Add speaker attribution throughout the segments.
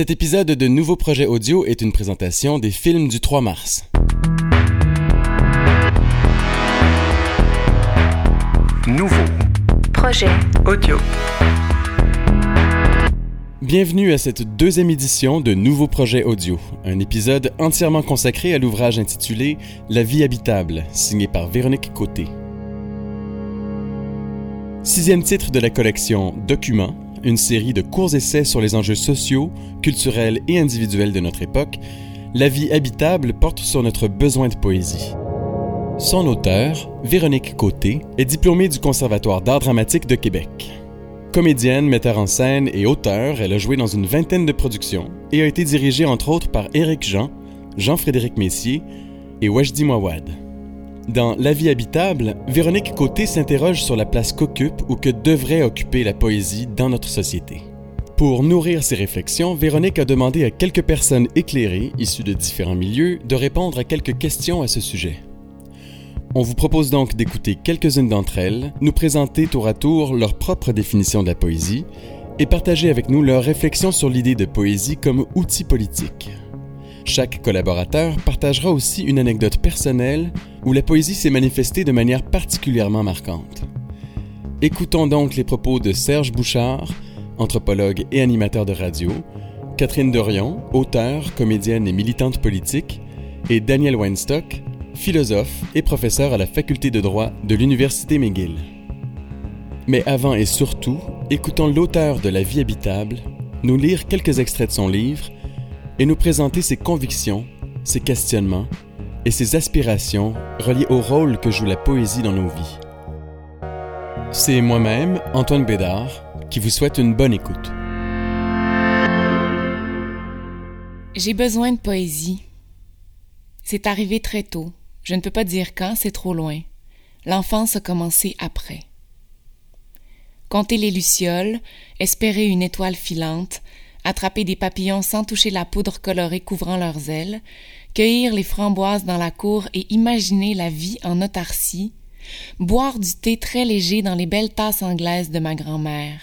Speaker 1: Cet épisode de Nouveau Projet Audio est une présentation des films du 3 mars.
Speaker 2: Nouveau
Speaker 3: Projet
Speaker 2: audio.
Speaker 1: Bienvenue à cette deuxième édition de Nouveau Projet Audio, un épisode entièrement consacré à l'ouvrage intitulé La vie habitable, signé par Véronique Côté. Sixième titre de la collection Documents, une série de courts essais sur les enjeux sociaux, culturels et individuels de notre époque, La vie habitable porte sur notre besoin de poésie. Son auteur, Véronique Côté, est diplômée du Conservatoire d'art dramatique de Québec. Comédienne, metteur en scène et auteur, elle a joué dans une vingtaine de productions et a été dirigée entre autres par Éric Jean, Jean-Frédéric Messier et Wajdi Mawad. Dans La vie habitable, Véronique Côté s'interroge sur la place qu'occupe ou que devrait occuper la poésie dans notre société. Pour nourrir ses réflexions, Véronique a demandé à quelques personnes éclairées, issues de différents milieux, de répondre à quelques questions à ce sujet. On vous propose donc d'écouter quelques-unes d'entre elles, nous présenter tour à tour leur propre définition de la poésie et partager avec nous leurs réflexions sur l'idée de poésie comme outil politique. Chaque collaborateur partagera aussi une anecdote personnelle où la poésie s'est manifestée de manière particulièrement marquante. Écoutons donc les propos de Serge Bouchard, anthropologue et animateur de radio, Catherine Dorion, auteure, comédienne et militante politique, et Daniel Weinstock, philosophe et professeur à la faculté de droit de l'Université McGill. Mais avant et surtout, écoutons l'auteur de La vie habitable nous lire quelques extraits de son livre et nous présenter ses convictions, ses questionnements et ses aspirations reliées au rôle que joue la poésie dans nos vies. C'est moi-même, Antoine Bédard, qui vous souhaite une bonne écoute.
Speaker 4: J'ai besoin de poésie. C'est arrivé très tôt. Je ne peux pas dire quand, c'est trop loin. L'enfance a commencé après. Compter les lucioles, espérer une étoile filante, attraper des papillons sans toucher la poudre colorée couvrant leurs ailes, cueillir les framboises dans la cour et imaginer la vie en autarcie, boire du thé très léger dans les belles tasses anglaises de ma grand-mère.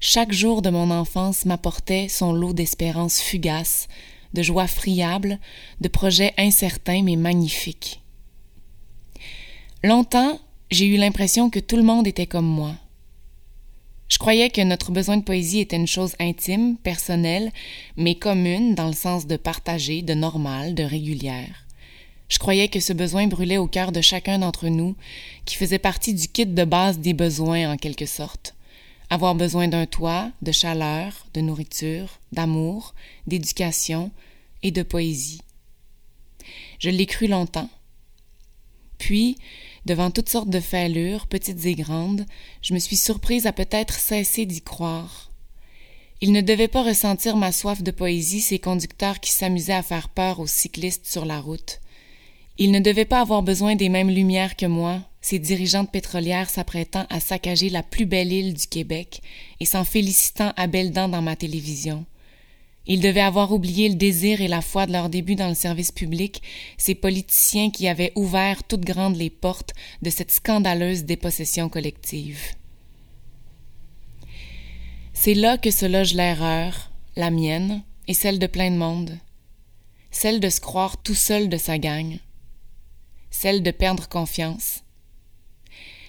Speaker 4: Chaque jour de mon enfance m'apportait son lot d'espérances fugaces, de joies friables, de projets incertains mais magnifiques. Longtemps, j'ai eu l'impression que tout le monde était comme moi. Je croyais que notre besoin de poésie était une chose intime, personnelle, mais commune dans le sens de partagée, de normale, de régulière. Je croyais que ce besoin brûlait au cœur de chacun d'entre nous, qui faisait partie du kit de base des besoins en quelque sorte. Avoir besoin d'un toit, de chaleur, de nourriture, d'amour, d'éducation et de poésie. Je l'ai cru longtemps. Puis, devant toutes sortes de fêlures, petites et grandes, je me suis surprise à peut-être cesser d'y croire. Ils ne devaient pas ressentir ma soif de poésie, ces conducteurs qui s'amusaient à faire peur aux cyclistes sur la route. Ils ne devaient pas avoir besoin des mêmes lumières que moi, ces dirigeantes pétrolières s'apprêtant à saccager la plus belle île du Québec et s'en félicitant à belles dents dans ma télévision. Ils devaient avoir oublié le désir et la foi de leur début dans le service public, ces politiciens qui avaient ouvert toutes grandes les portes de cette scandaleuse dépossession collective. C'est là que se loge l'erreur, la mienne et celle de plein de monde, celle de se croire tout seul de sa gagne, celle de perdre confiance,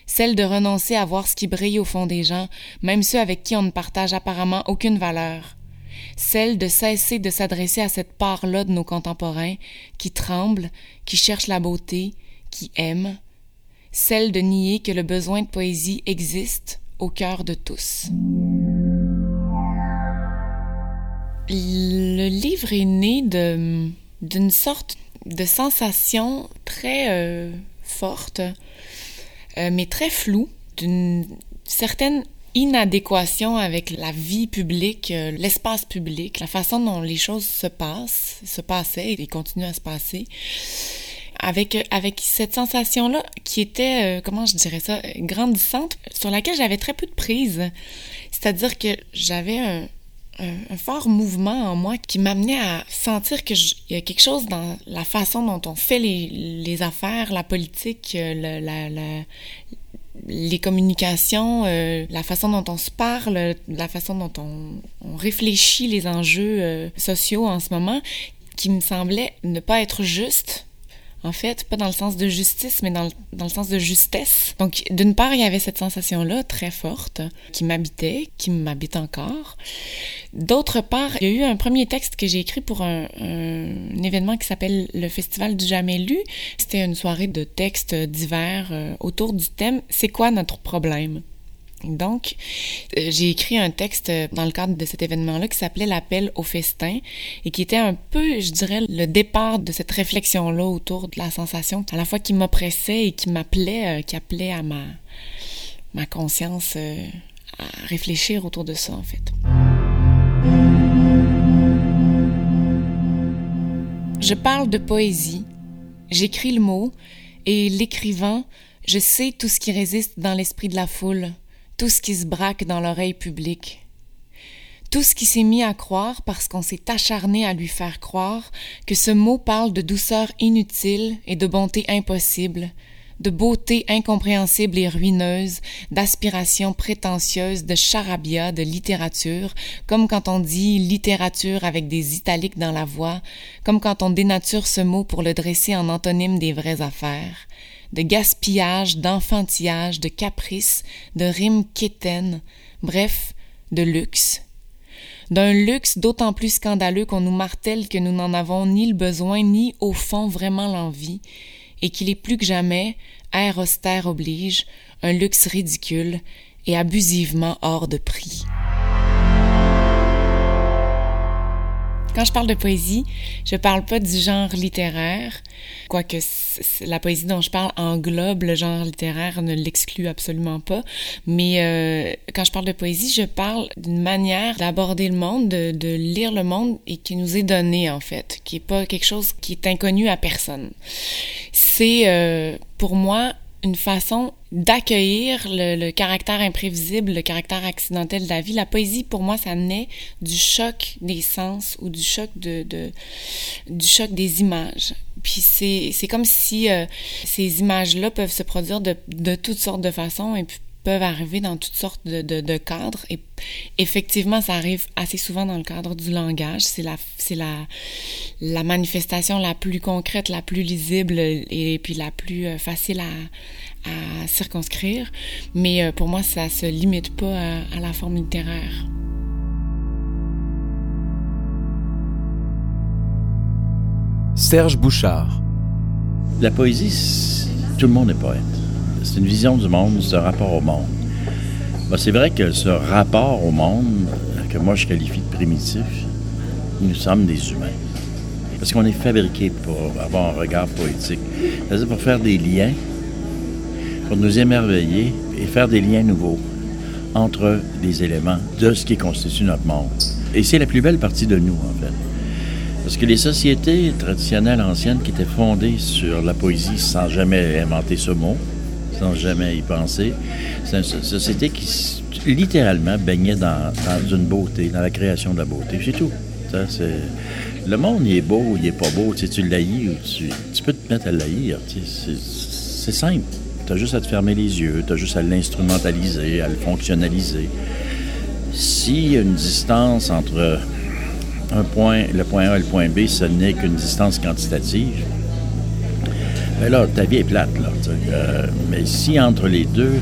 Speaker 4: celle de renoncer à voir ce qui brille au fond des gens, même ceux avec qui on ne partage apparemment aucune valeur, celle de cesser de s'adresser à cette part-là de nos contemporains qui tremblent, qui cherchent la beauté, qui aiment, celle de nier que le besoin de poésie existe au cœur de tous. Le livre est né d'une sorte de sensation très euh, forte, euh, mais très floue, d'une certaine inadéquation avec la vie publique, euh, l'espace public, la façon dont les choses se passent, se passaient et continuent à se passer. Avec, avec cette sensation-là qui était, comment je dirais ça, grandissante, sur laquelle j'avais très peu de prise. C'est-à-dire que j'avais un, fort mouvement en moi qui m'amenait à sentir qu'il y a quelque chose dans la façon dont on fait les, les affaires, la politique, le, la, les communications, euh, la façon dont on se parle, la façon dont on, réfléchit les enjeux euh, sociaux en ce moment, qui me semblait ne pas être juste en fait, pas dans le sens de justice, mais dans le, dans le sens de justesse. Donc, d'une part, il y avait cette sensation-là très forte qui m'habitait, qui m'habite encore. D'autre part, il y a eu un premier texte que j'ai écrit pour un, un événement qui s'appelle le Festival du Jamais Lu. C'était une soirée de textes divers euh, autour du thème C'est quoi notre problème? Donc, euh, j'ai écrit un texte dans le cadre de cet événement-là qui s'appelait L'appel au festin et qui était un peu, je dirais, le départ de cette réflexion-là autour de la sensation à la fois qui m'oppressait et qui m'appelait, euh, qui appelait à ma, ma conscience euh, à réfléchir autour de ça, en fait. Je parle de poésie, j'écris le mot et l'écrivant, je sais tout ce qui résiste dans l'esprit de la foule tout ce qui se braque dans l'oreille publique, tout ce qui s'est mis à croire parce qu'on s'est acharné à lui faire croire que ce mot parle de douceur inutile et de bonté impossible, de beauté incompréhensible et ruineuse, d'aspiration prétentieuse, de charabia, de littérature, comme quand on dit littérature avec des italiques dans la voix, comme quand on dénature ce mot pour le dresser en antonyme des vraies affaires de gaspillage, d'enfantillage, de caprice, de rimes quétaines, bref, de luxe. D'un luxe d'autant plus scandaleux qu'on nous martèle que nous n'en avons ni le besoin ni au fond vraiment l'envie, et qu'il est plus que jamais, air austère oblige, un luxe ridicule et abusivement hors de prix. Quand je parle de poésie, je parle pas du genre littéraire, quoique la poésie dont je parle englobe le genre littéraire, ne l'exclut absolument pas. Mais euh, quand je parle de poésie, je parle d'une manière d'aborder le monde, de, lire le monde et qui nous est donné en fait, qui est pas quelque chose qui est inconnu à personne. C'est euh, pour moi une façon d'accueillir le, caractère imprévisible, le caractère accidentel de la vie. La poésie, pour moi, ça naît du choc des sens ou du choc de, du choc des images. Puis c'est c'est comme si euh, ces images-là peuvent se produire de, de toutes sortes de façons et peuvent arriver dans toutes sortes de, de, de, cadres. Et effectivement, ça arrive assez souvent dans le cadre du langage. C'est la, la, la manifestation la plus concrète, la plus lisible et puis la plus euh, facile à, à circonscrire. Mais euh, pour moi, ça se limite pas à, à la forme littéraire.
Speaker 1: Serge Bouchard.
Speaker 2: La poésie, tout le monde est poète. C'est une vision du monde, c'est un rapport au monde. Ben, c'est vrai que ce rapport au monde, que moi je qualifie de primitif, nous sommes des humains. Parce qu'on est fabriqués pour avoir un regard poétique. C'est-à-dire pour faire des liens, pour nous émerveiller et faire des liens nouveaux entre les éléments de ce qui constitue notre monde. Et c'est la plus belle partie de nous, en fait. Parce que les sociétés traditionnelles anciennes qui étaient fondées sur la poésie sans jamais inventer ce mot, sans jamais y penser, c'est une société qui littéralement baignait dans, une beauté, dans la création de la beauté. C'est tout. Le monde, il est beau, il est pas beau. Tu, sais, tu ou tu, tu, peux te mettre à l'haïr. Tu sais, c'est simple. Tu as juste à te fermer les yeux, tu as juste à l'instrumentaliser, à le fonctionnaliser. S'il y a une distance entre un point, le point A et le point B, ce n'est qu'une distance quantitative. Mais là, ta vie est plate, là. Euh, mais si entre les deux.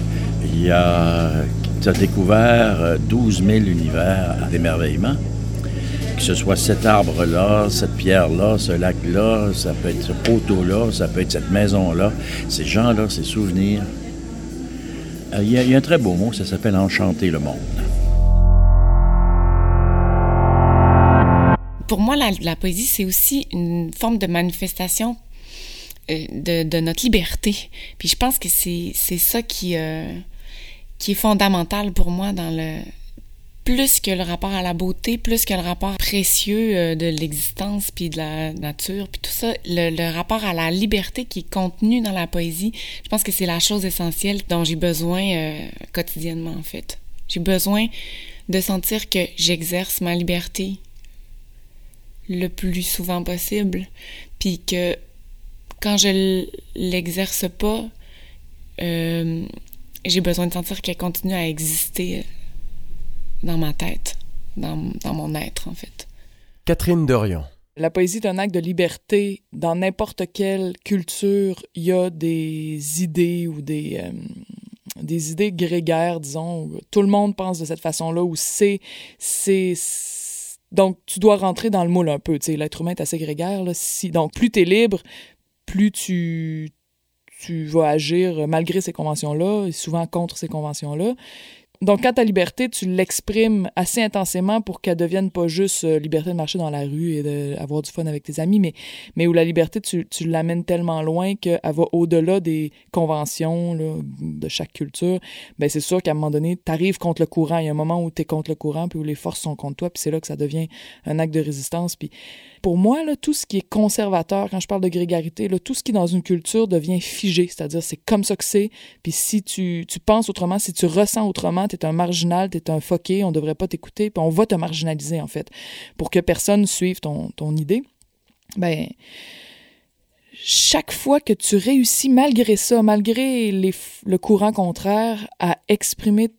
Speaker 2: Tu as découvert 12 000 univers d'émerveillement, ce soit cet arbre-là, cette pierre-là, ce lac-là, ça peut être ce poteau-là, ça peut être cette maison-là, ces gens-là, ces souvenirs. Euh, il y, a, un très beau mot, ça s'appelle enchanter le monde.
Speaker 4: pour moi, la, poésie, c'est aussi une forme de manifestation euh, de, notre liberté. Puis je pense que c'est, c'est ça qui, euh, qui est fondamental pour moi dans le plus que le rapport à la beauté, plus que le rapport précieux euh, de l'existence puis de la nature puis tout ça, le, rapport à la liberté qui est contenu dans la poésie, je pense que c'est la chose essentielle dont j'ai besoin euh, quotidiennement en fait. J'ai besoin de sentir que j'exerce ma liberté le plus souvent possible, puis que quand je l'exerce pas, euh, j'ai besoin de sentir qu'elle continue à exister dans ma tête, dans, dans mon être, en fait.
Speaker 1: Catherine Dorion.
Speaker 3: La poésie est un acte de liberté. Dans n'importe quelle culture, il y a des idées ou des, euh, des idées grégaires, disons. Où tout le monde pense de cette façon-là, où c'est, c'est, donc, tu dois rentrer dans le moule un peu. L'être humain est assez grégaire. Là. Si, donc, plus tu es libre, plus tu, tu vas agir malgré ces conventions-là, et souvent contre ces conventions-là. Donc, quand ta liberté, tu l'exprimes assez intensément pour qu'elle devienne pas juste euh, liberté de marcher dans la rue et d'avoir du fun avec tes amis, mais, mais où la liberté, tu, tu l'amènes tellement loin qu'elle va au-delà des conventions de chaque culture, ben c'est sûr qu'à un moment donné, tu arrives contre le courant. Il y a un moment où tu es contre le courant, puis où les forces sont contre toi, puis c'est là que ça devient un acte de résistance. Puis pour moi, tout ce qui est conservateur, quand je parle de grégarité, tout ce qui dans une culture devient figé, c'est-à-dire c'est comme ça que c'est, puis si tu, penses autrement, si tu ressens autrement, tu es un marginal, tu es un foqué, on devrait pas t'écouter, puis on va te marginaliser, en fait, pour que personne suive ton, idée. Ben, chaque fois que tu réussis, malgré ça, malgré le courant contraire, à exprimer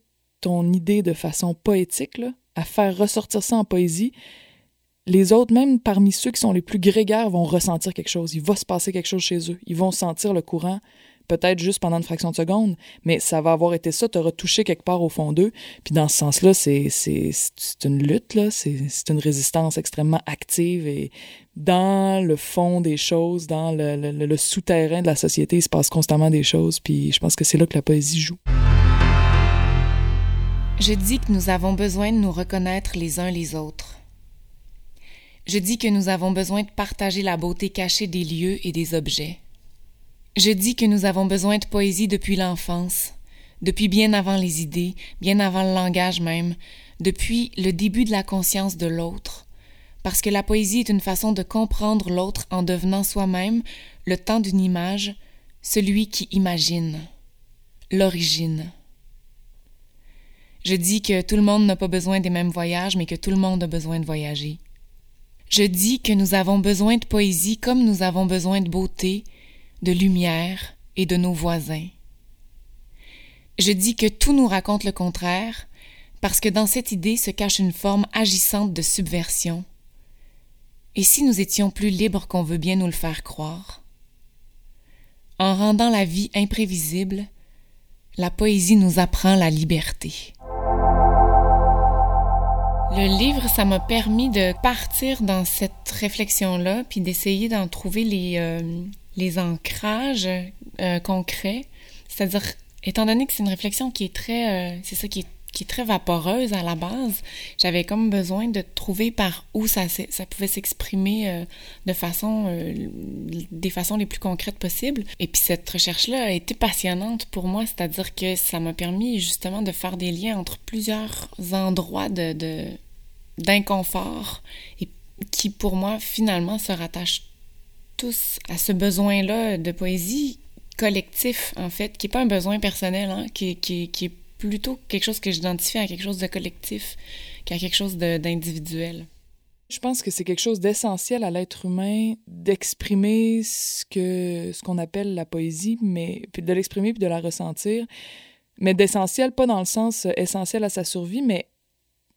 Speaker 3: ton idée de façon poétique, à faire ressortir ça en poésie, les autres, même parmi ceux qui sont les plus grégaires, vont ressentir quelque chose. Il va se passer quelque chose chez eux. Ils vont sentir le courant, peut-être juste pendant une fraction de seconde, mais ça va avoir été ça, tu auras touché quelque part au fond d'eux. Puis dans ce sens-là, c'est, c'est, une lutte, là, c'est, c'est une résistance extrêmement active et dans le fond des choses, dans le, le, le souterrain de la société, il se passe constamment des choses, puis je pense que c'est là que la poésie joue.
Speaker 4: Je dis que nous avons besoin de nous reconnaître les uns les autres. Je dis que nous avons besoin de partager la beauté cachée des lieux et des objets. Je dis que nous avons besoin de poésie depuis l'enfance, depuis bien avant les idées, bien avant le langage même, depuis le début de la conscience de l'autre, parce que la poésie est une façon de comprendre l'autre en devenant soi-même, le temps d'une image, celui qui imagine, l'origine. Je dis que tout le monde n'a pas besoin des mêmes voyages, mais que tout le monde a besoin de voyager. Je dis que nous avons besoin de poésie comme nous avons besoin de beauté, de lumière et de nos voisins. Je dis que tout nous raconte le contraire, parce que dans cette idée se cache une forme agissante de subversion. Et si nous étions plus libres qu'on veut bien nous le faire croire? En rendant la vie imprévisible, la poésie nous apprend la liberté. Le livre, ça m'a permis de partir dans cette réflexion-là, puis d'essayer d'en trouver les, euh, les ancrages euh, concrets. C'est-à-dire, étant donné que c'est une réflexion qui est très, euh, c'est ça qui qui est très vaporeuse à la base, j'avais comme besoin de trouver par où ça, pouvait s'exprimer euh, de façon, des façons les plus concrètes possibles. Et puis cette recherche-là a été passionnante pour moi, c'est-à-dire que ça m'a permis justement de faire des liens entre plusieurs endroits de, d'inconfort et qui pour moi finalement se rattachent tous à ce besoin-là de poésie collectif, en fait, qui n'est pas un besoin personnel, hein, qui, est plutôt quelque chose que j'identifie à quelque chose de collectif qu'à quelque chose d'individuel.
Speaker 3: Je pense que c'est quelque chose d'essentiel à l'être humain d'exprimer ce que ce qu'on appelle la poésie, mais de l'exprimer puis de la ressentir, mais d'essentiel pas dans le sens essentiel à sa survie, mais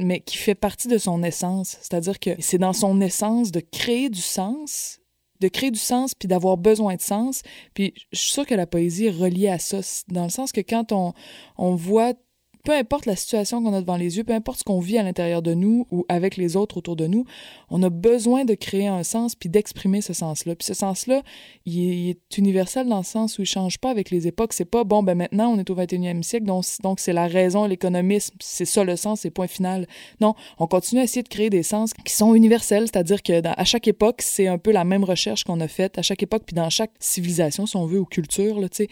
Speaker 3: mais qui fait partie de son essence, c'est-à-dire que c'est dans son essence de créer du sens de créer du sens puis d'avoir besoin de sens. Puis je suis sûre que la poésie est reliée à ça, dans le sens que quand on, on voit peu importe la situation qu'on a devant les yeux, peu importe ce qu'on vit à l'intérieur de nous ou avec les autres autour de nous, on a besoin de créer un sens puis d'exprimer ce sens-là. Puis ce sens-là, il, est universel dans le sens où il change pas avec les époques. C'est pas bon, ben maintenant on est au 21e siècle, donc donc c'est la raison, l'économisme, c'est ça le sens, c'est point final. Non, on continue à essayer de créer des sens qui sont universels, c'est-à-dire que à chaque époque, c'est un peu la même recherche qu'on a faite à chaque époque puis dans chaque civilisation, si on veut, ou culture, tu sais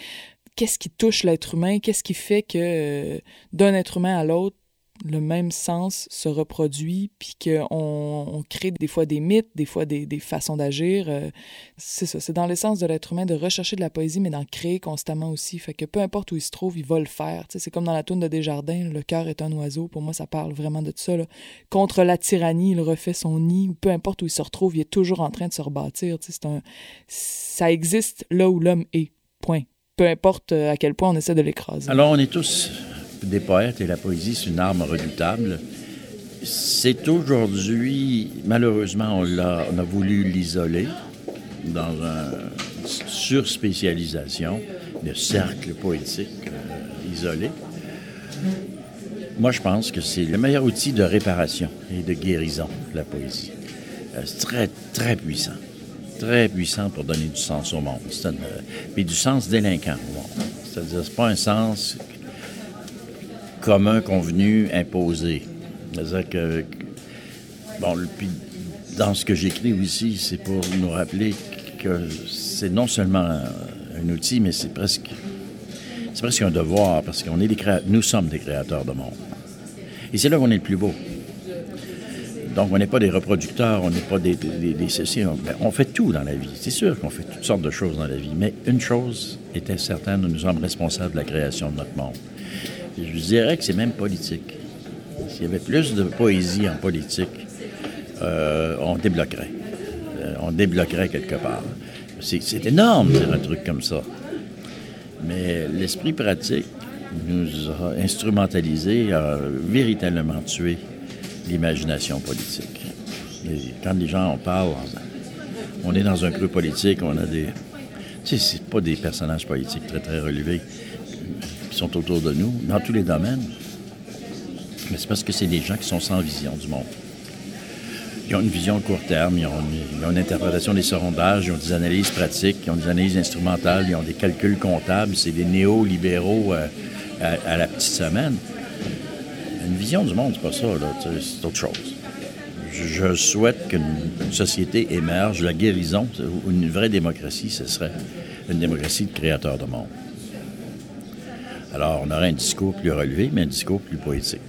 Speaker 3: qu'est-ce qui touche l'être humain, qu'est-ce qui fait que euh, d'un être humain à l'autre, le même sens se reproduit, puis qu'on on crée des fois des mythes, des fois des, façons d'agir. Euh, c'est ça, c'est dans l'essence de l'être humain de rechercher de la poésie, mais d'en créer constamment aussi. Fait que peu importe où il se trouve, il va le faire. c'est comme dans la toune de Desjardins, le cœur est un oiseau. Pour moi, ça parle vraiment de ça. Contre la tyrannie, il refait son nid, peu importe où il se retrouve, il est toujours en train de se rebâtir. C'est un... Ça existe là où l'homme est. Point peu importe à quel point on essaie de l'écraser.
Speaker 2: Alors, on est tous des poètes et la poésie, c'est une arme redoutable. C'est aujourd'hui, malheureusement, on a, voulu l'isoler dans une surspécialisation, de cercle poétique euh, isolé. Moi, je pense que c'est le meilleur outil de réparation et de guérison, la poésie. Euh, c'est très, très puissant. Très puissant pour donner du sens au monde. mais du sens délinquant au monde. C'est-à-dire, c'est pas un sens commun, convenu, imposé. C'est-à-dire que, bon, puis dans ce que j'écris aussi, c'est pour nous rappeler que c'est non seulement un outil, mais c'est presque, c'est presque un devoir, parce qu'on est des nous sommes des créateurs de monde. Et c'est là qu'on est le plus beau. Donc, on n'est pas des reproducteurs, on n'est pas des, des, ben, On, fait tout dans la vie. C'est sûr qu'on fait toutes sortes de choses dans la vie. Mais une chose était certaine, nous sommes responsables de la création de notre monde. je dirais que c'est même politique. S'il y avait plus de poésie en politique, euh, on débloquerait. Euh, on débloquerait quelque part. C'est énorme dire un truc comme ça. Mais l'esprit pratique nous a instrumentalisé, a véritablement tué l'imagination politique. quand les gens en parlent, on est dans un creux politique, on a des. Tu sais, c'est pas des personnages politiques très, très relevés qui sont autour de nous, dans tous les domaines. Mais c'est parce que c'est des gens qui sont sans vision du monde. Ils ont une vision à court terme, ils ont, une, interprétation des sondages, ils ont des analyses pratiques, ils ont des analyses instrumentales, ils ont des calculs comptables. C'est des néolibéraux euh, à, la petite semaine. Une vision du monde, c'est pas ça, c'est autre chose. Je, souhaite qu'une société émerge, la guérison, une vraie démocratie, ce serait une démocratie de créateur de monde. Alors, on aurait un discours plus relevé, mais un discours plus poétique.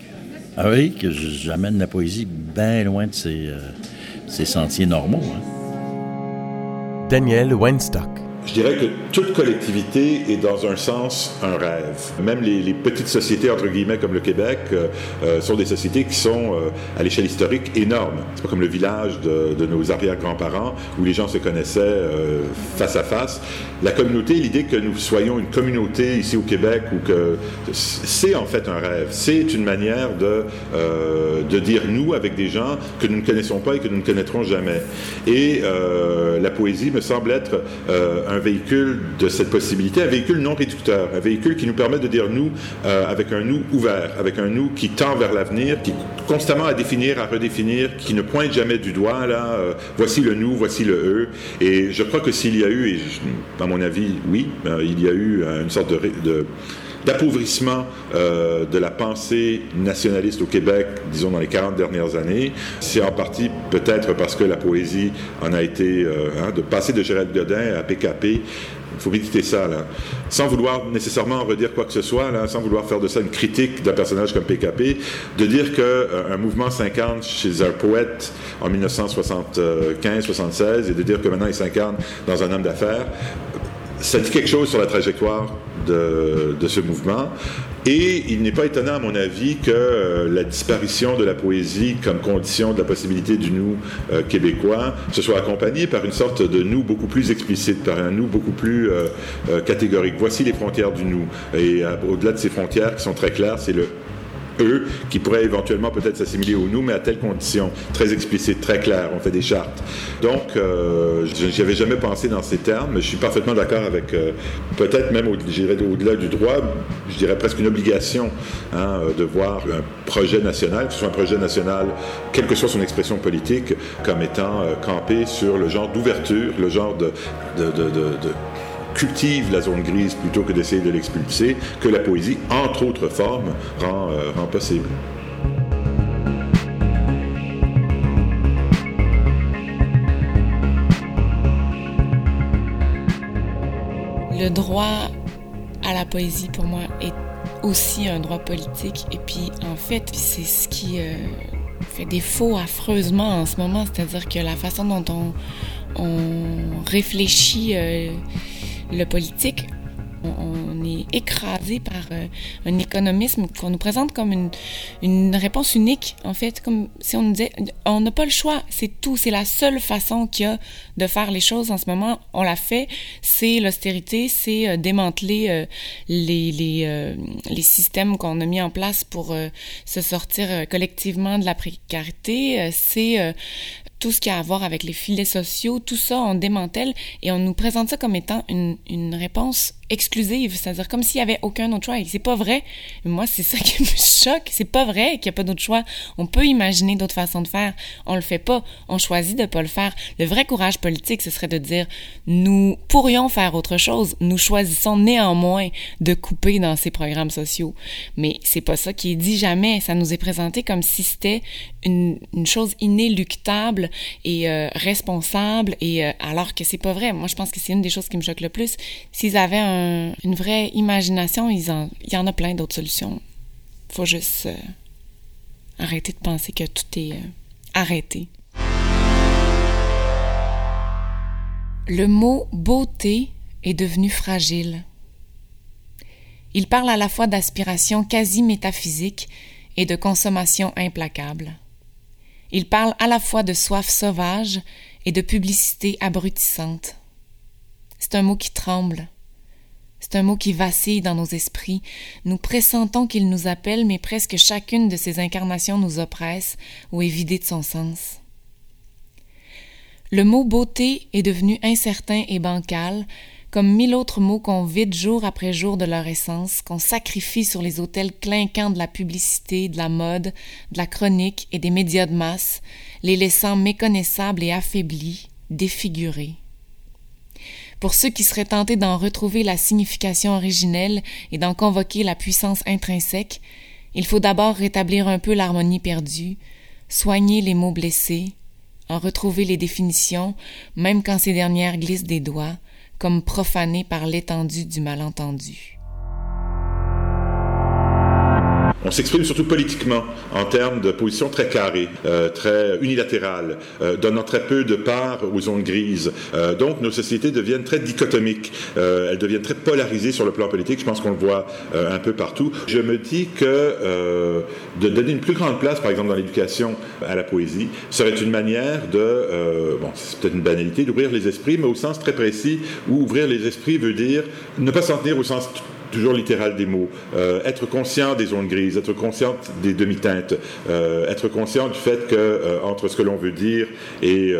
Speaker 2: Ah oui, que j'amène la poésie bien loin de ses, euh, sentiers normaux. Hein.
Speaker 1: Daniel Weinstock.
Speaker 5: Je dirais que toute collectivité est dans un sens un rêve. Même les, petites sociétés, entre guillemets, comme le Québec, euh, euh, sont des sociétés qui sont, euh, à l'échelle historique, énormes. C'est pas comme le village de, de nos arrière-grands-parents où les gens se connaissaient face à face. La communauté, l'idée que nous soyons une communauté ici au Québec, ou que c'est en fait un rêve. C'est une manière de, de dire nous avec des gens que nous ne connaissons pas et que nous ne connaîtrons jamais. Et la poésie me semble être un un véhicule de cette possibilité, un véhicule non réducteur, un véhicule qui nous permet de dire nous euh, avec un nous ouvert, avec un nous qui tend vers l'avenir, qui constamment à définir, à redéfinir, qui ne pointe jamais du doigt, là, euh, voici le nous, voici le eux. Et je crois que s'il y a eu, et à mon avis, oui, euh, il y a eu une sorte de d'appauvrissement euh, de la pensée nationaliste au Québec, disons dans les 40 dernières années. C'est en partie peut-être parce que la poésie en a été, euh, hein, de passer de Gérald Godin à PKP, il faut méditer ça, là. Sans vouloir nécessairement redire quoi que ce soit, sans vouloir faire de ça une critique d'un personnage comme PKP, de dire qu'un euh, mouvement 50 chez un poète en 1975-76 et de dire que maintenant il s'incarne dans un homme d'affaires, ça dit quelque chose sur la trajectoire de, ce mouvement. Et il n'est pas étonnant, à mon avis, que euh, la disparition de la poésie comme condition de la possibilité du nous euh, québécois se soit accompagnée par une sorte de nous beaucoup plus explicite, par un nous beaucoup plus euh, catégorique. Voici les frontières du nous. Et au-delà de ces frontières qui sont très claires, c'est le eux, qui pourraient éventuellement peut-être s'assimiler au nous, mais à telles conditions, très explicites, très claires. On fait des chartes. Donc, euh, je n'y jamais pensé dans ces termes, mais je suis parfaitement d'accord avec, euh, peut-être même au-delà du droit, je dirais presque une obligation hein, de voir un projet national, que ce soit un projet national, quelle que soit son expression politique, comme étant euh, campé sur le genre d'ouverture, le genre de cultive la zone grise plutôt que d'essayer de l'expulser, que la poésie, entre autres formes, rend, euh, rend possible.
Speaker 4: Le droit à la poésie, pour moi, est aussi un droit politique. Et puis, en fait, c'est ce qui euh, fait défaut affreusement en ce moment. C'est-à-dire que la façon dont on, réfléchit euh, le politique, On, est écrasé par euh, un économisme qu'on nous présente comme une, une, réponse unique, en fait, comme si on nous disait, on n'a pas le choix, c'est tout, c'est la seule façon qu'il y a de faire les choses en ce moment. On l'a fait, c'est l'austérité, c'est euh, démanteler euh, les, les, les systèmes qu'on a mis en place pour se sortir collectivement de la précarité, c'est tout ce qui a à voir avec les filets sociaux, tout ça, on démantèle et on nous présente ça comme étant une, une réponse exclusive, c'est-à-dire comme s'il y avait aucun autre choix. Et c'est pas vrai. Moi, c'est ça qui me choque. C'est pas vrai qu'il n'y a pas d'autre choix. On peut imaginer d'autres façons de faire. On le fait pas. On choisit de pas le faire. Le vrai courage politique, ce serait de dire, nous pourrions faire autre chose. Nous choisissons néanmoins de couper dans ces programmes sociaux. Mais c'est pas ça qui est dit jamais. Ça nous est présenté comme si c'était une, chose inéluctable et euh, responsable et euh, alors que c'est pas vrai. Moi, je pense que c'est une des choses qui me choque le plus. S'ils avaient un une vraie imagination, il y en a plein d'autres solutions. Faut juste euh, arrêter de penser que tout est euh, arrêté. Le mot beauté est devenu fragile. Il parle à la fois d'aspiration quasi métaphysique et de consommation implacable. Il parle à la fois de soif sauvage et de publicité abrutissante. C'est un mot qui tremble, c'est un mot qui vacille dans nos esprits. Nous pressentons qu'il nous appelle, mais presque chacune de ces incarnations nous oppresse ou est vidée de son sens. Le mot beauté est devenu incertain et bancal, comme mille autres mots qu'on vide jour après jour de leur essence, qu'on sacrifie sur les autels clinquants de la publicité, de la mode, de la chronique et des médias de masse, les laissant méconnaissables et affaiblis, défigurés. Pour ceux qui seraient tentés d'en retrouver la signification originelle et d'en convoquer la puissance intrinsèque, il faut d'abord rétablir un peu l'harmonie perdue, soigner les mots blessés, en retrouver les définitions, même quand ces dernières glissent des doigts, comme profanées par l'étendue du malentendu.
Speaker 5: On s'exprime surtout politiquement, en termes de positions très carrées, euh, très unilatérales, euh, donnant très peu de part aux zones grises. Euh, donc nos sociétés deviennent très dichotomiques, elles deviennent très polarisées sur le plan politique. Je pense qu'on le voit un peu partout. Je me dis que de donner une plus grande place, par exemple dans l'éducation, à la poésie, serait une manière de, bon, c'est peut-être une banalité, d'ouvrir les esprits, mais au sens très précis, où ouvrir les esprits veut dire ne pas s'en tenir au sens toujours littéral des mots, euh, être conscient des zones grises, être conscient des demi-teintes, euh, être conscient du fait que euh, entre ce que l'on veut dire et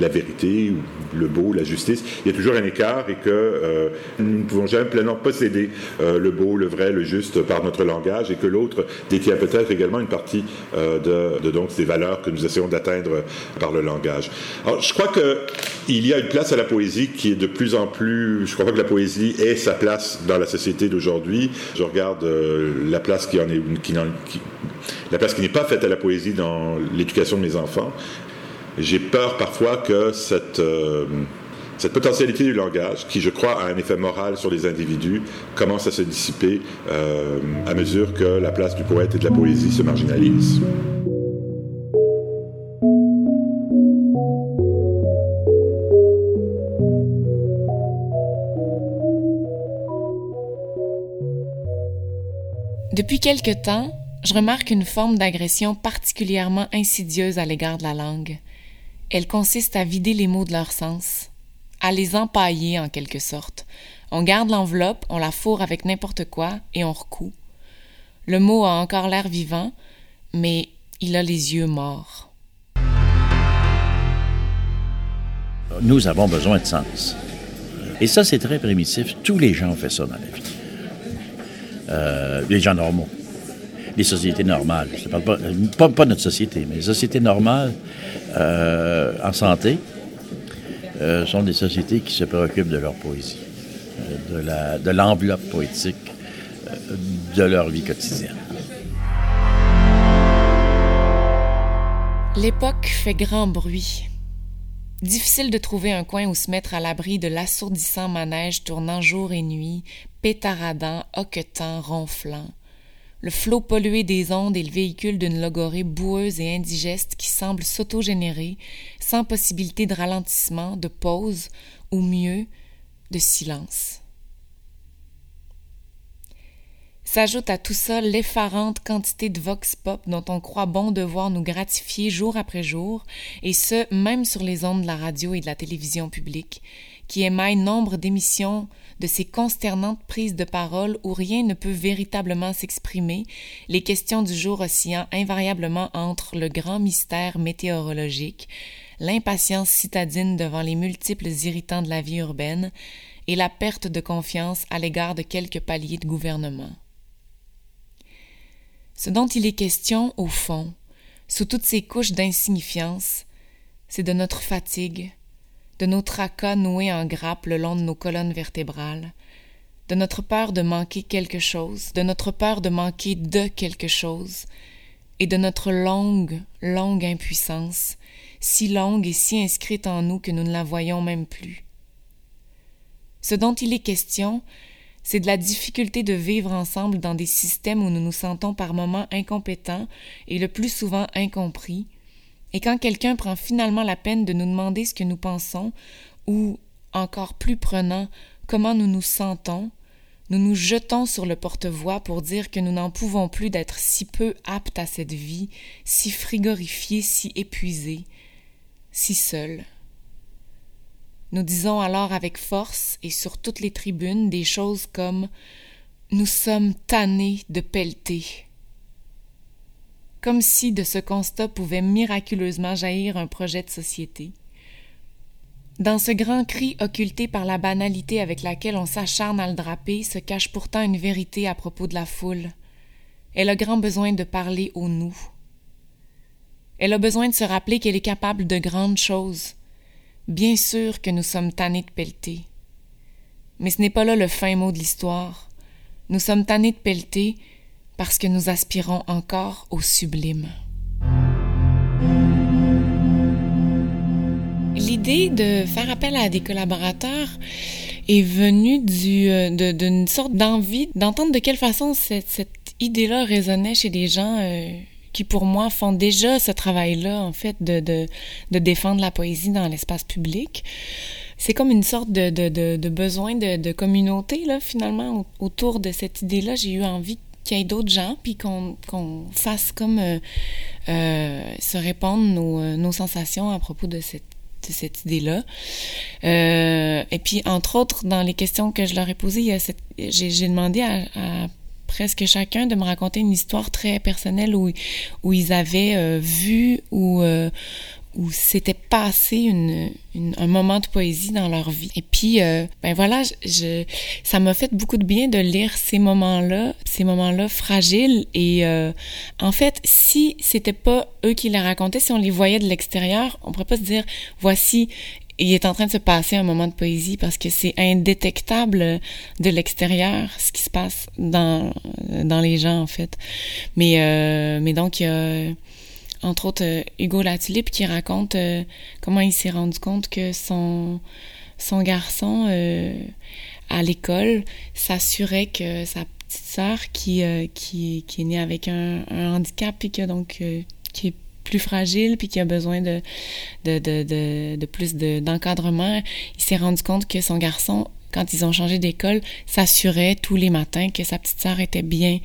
Speaker 5: la vérité, le beau, la justice, il y a toujours un écart et que euh, nous ne pouvons jamais pleinement posséder euh, le beau, le vrai, le juste par notre langage et que l'autre détient peut-être également une partie euh, de, donc ces valeurs que nous essayons d'atteindre par le langage. Alors, je crois qu'il y a une place à la poésie qui est de plus en plus. Je crois pas que la poésie ait sa place dans la société d'aujourd'hui. Je regarde la place qui n'est pas faite à la poésie dans l'éducation de mes enfants. J'ai peur parfois que cette, euh, cette potentialité du langage, qui je crois a un effet moral sur les individus, commence à se dissiper euh, à mesure que la place du poète et de la poésie se marginalise.
Speaker 4: Depuis quelque temps, je remarque une forme d'agression particulièrement insidieuse à l'égard de la langue. Elle consiste à vider les mots de leur sens, à les empailler en quelque sorte. On garde l'enveloppe, on la fourre avec n'importe quoi et on recoue. Le mot a encore l'air vivant, mais il a les yeux morts.
Speaker 2: Nous avons besoin de sens. Et ça, c'est très primitif. Tous les gens ont fait ça dans la vie. Euh, les gens normaux les sociétés normales. Pas, notre société, mais les sociétés normales euh, en santé euh, sont des sociétés qui se préoccupent de leur poésie, euh, de l'enveloppe poétique de leur vie quotidienne.
Speaker 4: L'époque fait grand bruit. Difficile de trouver un coin où se mettre à l'abri de l'assourdissant manège tournant jour et nuit, pétaradant, hoquetant, ronflant le flot pollué des ondes et le véhicule d'une logorée boueuse et indigeste qui semble s'autogénérer, sans possibilité de ralentissement, de pause, ou mieux, de silence. S'ajoute à tout ça l'effarante quantité de vox pop dont on croit bon devoir nous gratifier jour après jour, et ce, même sur les ondes de la radio et de la télévision publique, qui émaillent nombre d'émissions de ces consternantes prises de parole où rien ne peut véritablement s'exprimer, les questions du jour oscillant invariablement entre le grand mystère météorologique, l'impatience citadine devant les multiples irritants de la vie urbaine, et la perte de confiance à l'égard de quelques paliers de gouvernement. Ce dont il est question, au fond, sous toutes ces couches d'insignifiance, c'est de notre fatigue, de nos tracas noués en grappe le long de nos colonnes vertébrales, de notre peur de manquer quelque chose, de notre peur de manquer de quelque chose, et de notre longue, longue impuissance, si longue et si inscrite en nous que nous ne la voyons même plus. Ce dont il est question, c'est de la difficulté de vivre ensemble dans des systèmes où nous nous sentons par moments incompétents et le plus souvent incompris, et quand quelqu'un prend finalement la peine de nous demander ce que nous pensons, ou, encore plus prenant, comment nous nous sentons, nous nous jetons sur le porte-voix pour dire que nous n'en pouvons plus d'être si peu aptes à cette vie, si frigorifiés, si épuisés, si seuls. Nous disons alors avec force et sur toutes les tribunes des choses comme Nous sommes tannés de pelleter. Comme si de ce constat pouvait miraculeusement jaillir un projet de société. Dans ce grand cri occulté par la banalité avec laquelle on s'acharne à le draper se cache pourtant une vérité à propos de la foule. Elle a grand besoin de parler au nous. Elle a besoin de se rappeler qu'elle est capable de grandes choses, Bien sûr que nous sommes tannés de pelleter. Mais ce n'est pas là le fin mot de l'histoire. Nous sommes tannés de pelleter parce que nous aspirons encore au sublime. L'idée de faire appel à des collaborateurs est venue d'une sorte d'envie d'entendre de quelle façon cette, idée-là résonnait chez les gens euh, qui pour moi font déjà ce travail-là, en fait, de, défendre la poésie dans l'espace public. C'est comme une sorte de, de besoin de, communauté, là, finalement, autour de cette idée-là. J'ai eu envie qu'il y ait d'autres gens, puis qu'on fasse comme euh, euh, se répondre nos, euh, nos sensations à propos de cette de cette idée-là. Et puis, entre autres, dans les questions que je leur ai posées, j'ai demandé à, à presque chacun de me raconter une histoire très personnelle où, où ils avaient vu ou où s'était passé un moment de poésie dans leur vie. Et puis, euh, ben voilà, ça m'a fait beaucoup de bien de lire ces moments-là, ces moments-là fragiles. Et en fait, si c'était pas eux qui les racontaient, si on les voyait de l'extérieur, on pourrait pas se dire, voici il est en train de se passer un moment de poésie parce que c'est indétectable de l'extérieur ce qui se passe dans dans les gens en fait. Mais euh, mais donc il entre autres euh, Hugo Latulippe qui raconte euh, comment il s'est rendu compte que son garçon à l'école s'assurait que sa petite sœur qui qui qui est née avec un, handicap et que donc qui est plus fragile puis qui a besoin de, de, plus d'encadrement, il s'est rendu compte que son garçon, quand ils ont changé d'école, s'assurait tous les matins que sa petite sœur était bien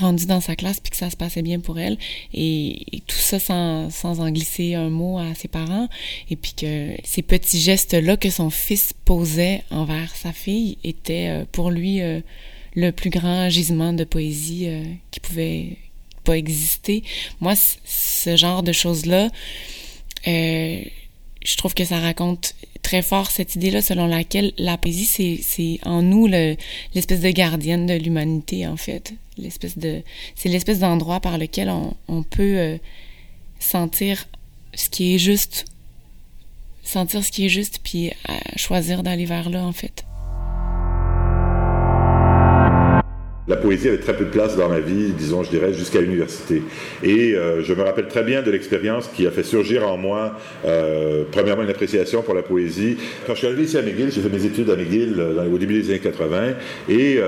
Speaker 4: rendue dans sa classe puis que ça se passait bien pour elle. Et, tout ça sans, sans en glisser un mot à ses parents. Et puis que ces petits gestes-là que son fils posait envers sa fille étaient euh, pour lui euh, le plus grand gisement de poésie euh, qui pouvait exister. Moi, ce genre de choses-là, je trouve que ça raconte très fort cette idée-là selon laquelle la poésie, c'est en nous l'espèce de gardienne de l'humanité, en fait. L'espèce de, c'est l'espèce d'endroit par lequel on, on peut euh, sentir ce qui est juste, sentir ce qui est juste, puis euh, choisir d'aller vers là, en fait.
Speaker 5: La poésie avait très peu de place dans ma vie, disons, je dirais, jusqu'à l'université. Et euh, je me rappelle très bien de l'expérience qui a fait surgir en moi, euh, premièrement, une appréciation pour la poésie. Quand je suis arrivé ici à McGill, j'ai fait mes études à McGill euh, au début des années 80, et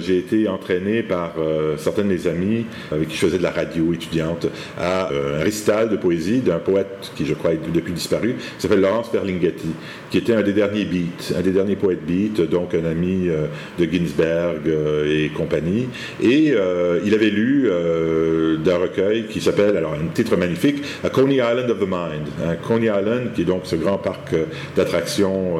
Speaker 5: j'ai été entraîné par certains de mes amis avec qui je faisais de la radio étudiante à un récital de poésie d'un poète qui, je crois, est depuis disparu, qui s'appelle Laurence Ferlinghetti, qui était un des derniers beats, un des derniers poètes beats, donc un ami de Ginsberg et compagnie Et il avait lu d'un recueil qui s'appelle, alors un titre magnifique, A Coney Island of the Mind. Un Coney Island, qui est donc ce grand parc d'attractions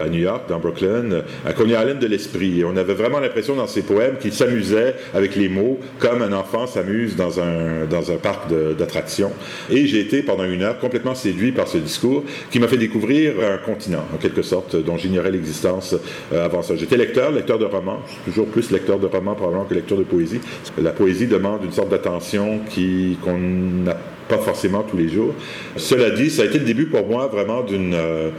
Speaker 5: à New York, dans Brooklyn, à Coney Island de l'esprit. On avait vraiment l'impression dans ses poèmes qu'il s'amusait avec les mots comme un enfant s'amuse dans un, dans un parc d'attractions. Et j'ai été pendant une heure complètement séduit par ce discours qui m'a fait découvrir un continent, en quelque sorte, dont j'ignorais l'existence euh, avant ça. J'étais lecteur, lecteur de romans. Toujours plus lecteur de romans probablement que lecteur de poésie. La poésie demande une sorte d'attention qu'on n'a pas forcément tous les jours. Cela dit, ça a été le début pour moi vraiment d'une... Euh,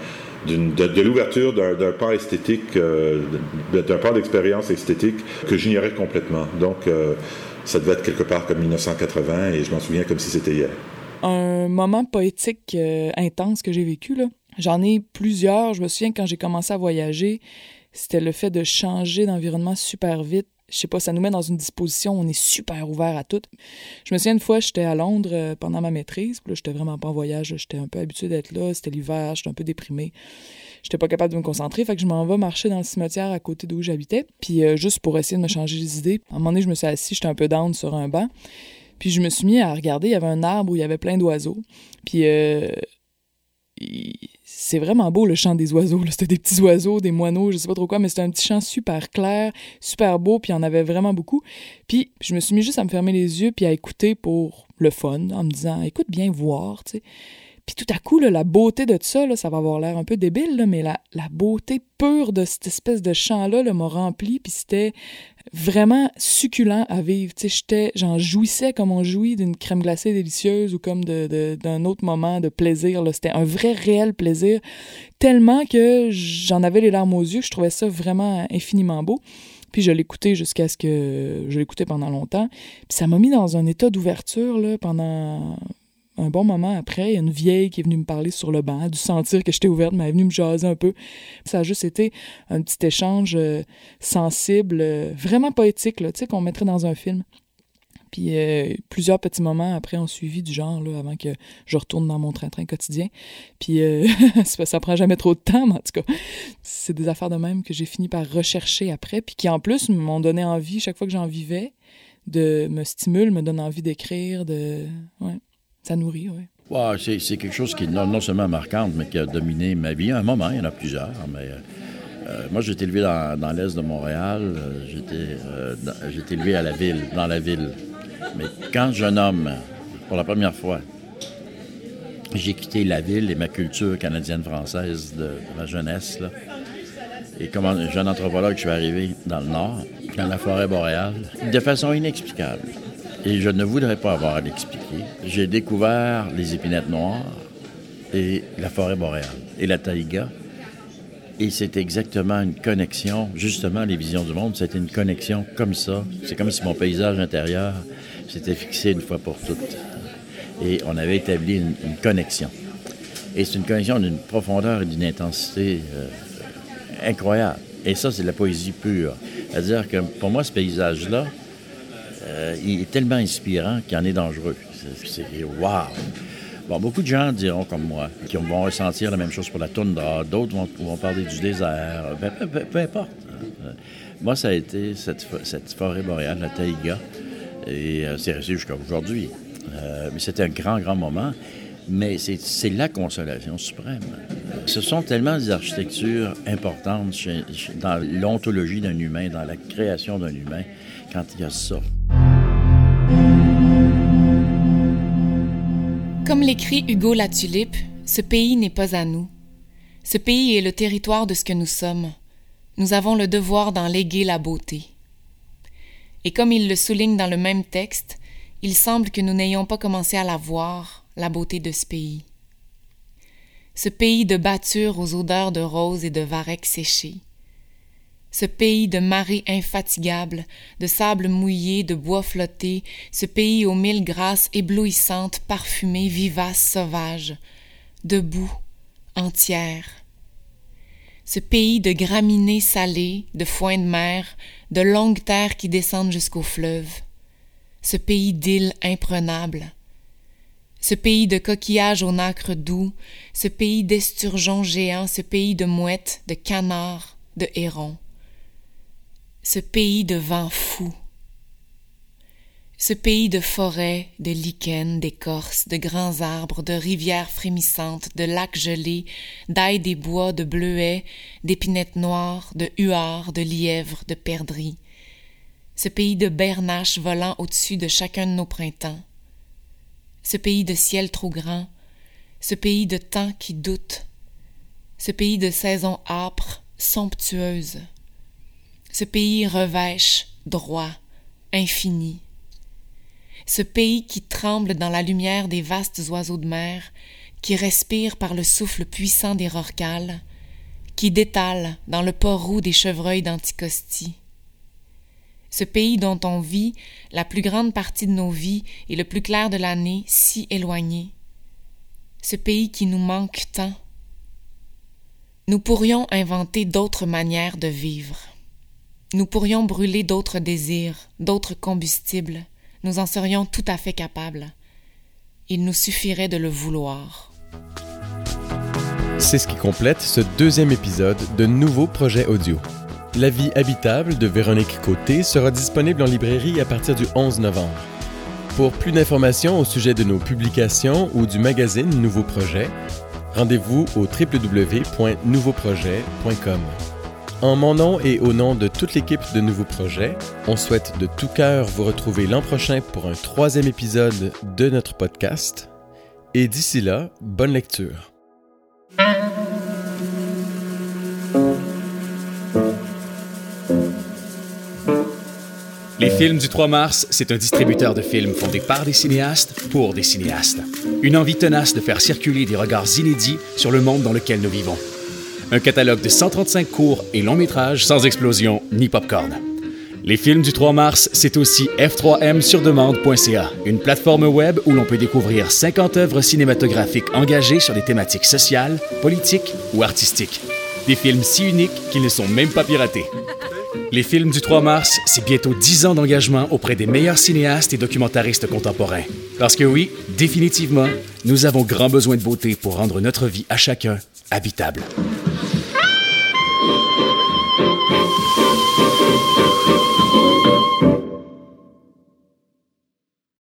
Speaker 5: de, l'ouverture d'un pan esthétique, euh, d'un pan d'expérience esthétique que j'ignorais complètement. Donc, ça devait être quelque part comme 1980 et je m'en souviens comme si c'était hier
Speaker 3: un moment poétique euh, intense que j'ai vécu. Là. J'en ai plusieurs. Je me souviens quand j'ai commencé à voyager, c'était le fait de changer d'environnement super vite. Je sais pas, ça nous met dans une disposition on est super ouvert à tout. Je me souviens une fois, j'étais à Londres euh, pendant ma maîtrise. Puis là, j'étais vraiment pas en voyage. J'étais un peu habitué d'être là. C'était l'hiver. J'étais un peu déprimé. J'étais pas capable de me concentrer. Fait que je m'en vais marcher dans le cimetière à côté d'où j'habitais. Puis euh, juste pour essayer de me changer les idées. À un moment donné, je me suis assis. J'étais un peu down sur un banc. Puis je me suis mis à regarder, il y avait un arbre où il y avait plein d'oiseaux. Puis euh, c'est vraiment beau le chant des oiseaux. C'était des petits oiseaux, des moineaux, je sais pas trop quoi, mais c'était un petit chant super clair, super beau, puis il y en avait vraiment beaucoup. Puis je me suis mis juste à me fermer les yeux puis à écouter pour le fun, en me disant écoute bien voir, tu sais. Puis tout à coup, la beauté de ça, ça va avoir l'air un peu débile, mais la, beauté pure de cette espèce de chant-là m'a rempli, puis c'était vraiment succulent à vivre. J'en jouissais comme on jouit d'une crème glacée délicieuse ou comme d'un autre moment de plaisir. C'était un vrai, réel plaisir, tellement que j'en avais les larmes aux yeux, je trouvais ça vraiment infiniment beau. Puis je l'écoutais jusqu'à ce que je l'écoutais pendant longtemps. Puis ça m'a mis dans un état d'ouverture pendant un bon moment après, il y a une vieille qui est venue me parler sur le banc, a dû sentir que j'étais ouverte, mais elle est venue me jaser un peu. Ça a juste été un petit échange euh, sensible, euh, vraiment poétique, là, tu sais, qu'on mettrait dans un film. Puis euh, plusieurs petits moments après ont suivi du genre, là, avant que je retourne dans mon train-train quotidien. Puis ça prend jamais trop de temps, mais en tout cas, c'est des affaires de même que j'ai fini par rechercher après, puis qui en plus m'ont donné envie, chaque fois que j'en vivais, de me stimuler, me donne envie d'écrire, de... Ouais oui.
Speaker 2: c'est, quelque chose qui est non, seulement marquante, mais qui a dominé ma vie. À un moment, il y en a plusieurs, mais euh, euh, moi, j'ai été élevé dans, l'est de Montréal. Euh, j'étais, été élevé à la ville, dans la ville. Mais quand jeune homme, pour la première fois, j'ai quitté la ville et ma culture canadienne-française de, ma jeunesse, et comme jeune anthropologue, je suis arrivé dans le nord, dans la forêt boréale, de façon inexplicable. Et je ne voudrais pas avoir à l'expliquer. J'ai découvert les épinettes noires et la forêt boréale et la taïga. Et c'est exactement une connexion, justement, les visions du monde, c'était une connexion comme ça. C'est comme si mon paysage intérieur s'était fixé une fois pour toutes. Et on avait établi une, connexion. Et c'est une connexion d'une profondeur et d'une intensité euh, incroyable. Et ça, c'est de la poésie pure. C'est-à-dire que pour moi, ce paysage-là, euh, il est tellement inspirant qu'il en est dangereux. C'est wow! Bon, beaucoup de gens diront comme moi, qui vont ressentir la même chose pour la toundra, d'autres vont, parler du désert, ben, peu, importe. Euh, moi, ça a été cette, forêt boréale, la taïga, et euh, c'est resté jusqu'à aujourd'hui. mais c'était un grand, grand moment. Mais c'est la consolation suprême. Ce sont tellement des architectures importantes dans l'ontologie d'un humain, dans la création d'un humain, quand il y a ça.
Speaker 4: Comme l'écrit Hugo Latulippe, ce pays n'est pas à nous. Ce pays est le territoire de ce que nous sommes. Nous avons le devoir d'en léguer la beauté. Et comme il le souligne dans le même texte, il semble que nous n'ayons pas commencé à la voir, la beauté de ce pays. Ce pays de battures aux odeurs de roses et de varech séchés, ce pays de marées infatigables, de sable mouillé, de bois flotté, ce pays aux mille grâces éblouissantes, parfumées, vivaces, sauvages, debout, entière. Ce pays de graminées salées, de foin de mer, de longues terres qui descendent jusqu'au fleuve. Ce pays d'îles imprenables. Ce pays de coquillages au nacre doux, ce pays d'esturgeons géants, ce pays de mouettes, de canards, de hérons ce pays de vent fou, Ce pays de forêts, de lichens, d'écorces, de grands arbres, de rivières frémissantes, de lacs gelés, d'ailles des bois, de bleuets, d'épinettes noires, de huards, de lièvres, de perdrix. Ce pays de bernaches volant au-dessus de chacun de nos printemps. Ce pays de ciel trop grand, ce pays de temps qui doute, ce pays de saisons âpres, somptueuses. Ce pays revêche, droit, infini ce pays qui tremble dans la lumière des vastes oiseaux de mer, qui respire par le souffle puissant des rorquals, qui détale dans le port roux des chevreuils d'Anticosti. Ce pays dont on vit la plus grande partie de nos vies et le plus clair de l'année si éloigné. Ce pays qui nous manque tant. Nous pourrions inventer d'autres manières de vivre. Nous pourrions brûler d'autres désirs, d'autres combustibles, nous en serions tout à fait capables. Il nous suffirait de le vouloir.
Speaker 1: C'est ce qui complète ce deuxième épisode de Nouveaux projets audio. La vie habitable de Véronique Côté sera disponible en librairie à partir du 11 novembre. Pour plus d'informations au sujet de nos publications ou du magazine Nouveaux projets, rendez-vous au www.nouveauprojet.com. En mon nom et au nom de toute l'équipe de Nouveaux Projets, on souhaite de tout cœur vous retrouver l'an prochain pour un troisième épisode de notre podcast. Et d'ici là, bonne lecture.
Speaker 6: Les films du 3 mars, c'est un distributeur de films fondé par des cinéastes pour des cinéastes. Une envie tenace de faire circuler des regards inédits sur le monde dans lequel nous vivons. Un catalogue de 135 courts et longs métrages sans explosion ni popcorn. Les films du 3 mars, c'est aussi f3msurdemande.ca, une plateforme web où l'on peut découvrir 50 œuvres cinématographiques engagées sur des thématiques sociales, politiques ou artistiques. Des films si uniques qu'ils ne sont même pas piratés. Les films du 3 mars, c'est bientôt 10 ans d'engagement auprès des meilleurs cinéastes et documentaristes contemporains. Parce que oui, définitivement, nous avons grand besoin de beauté pour rendre notre vie à chacun habitable.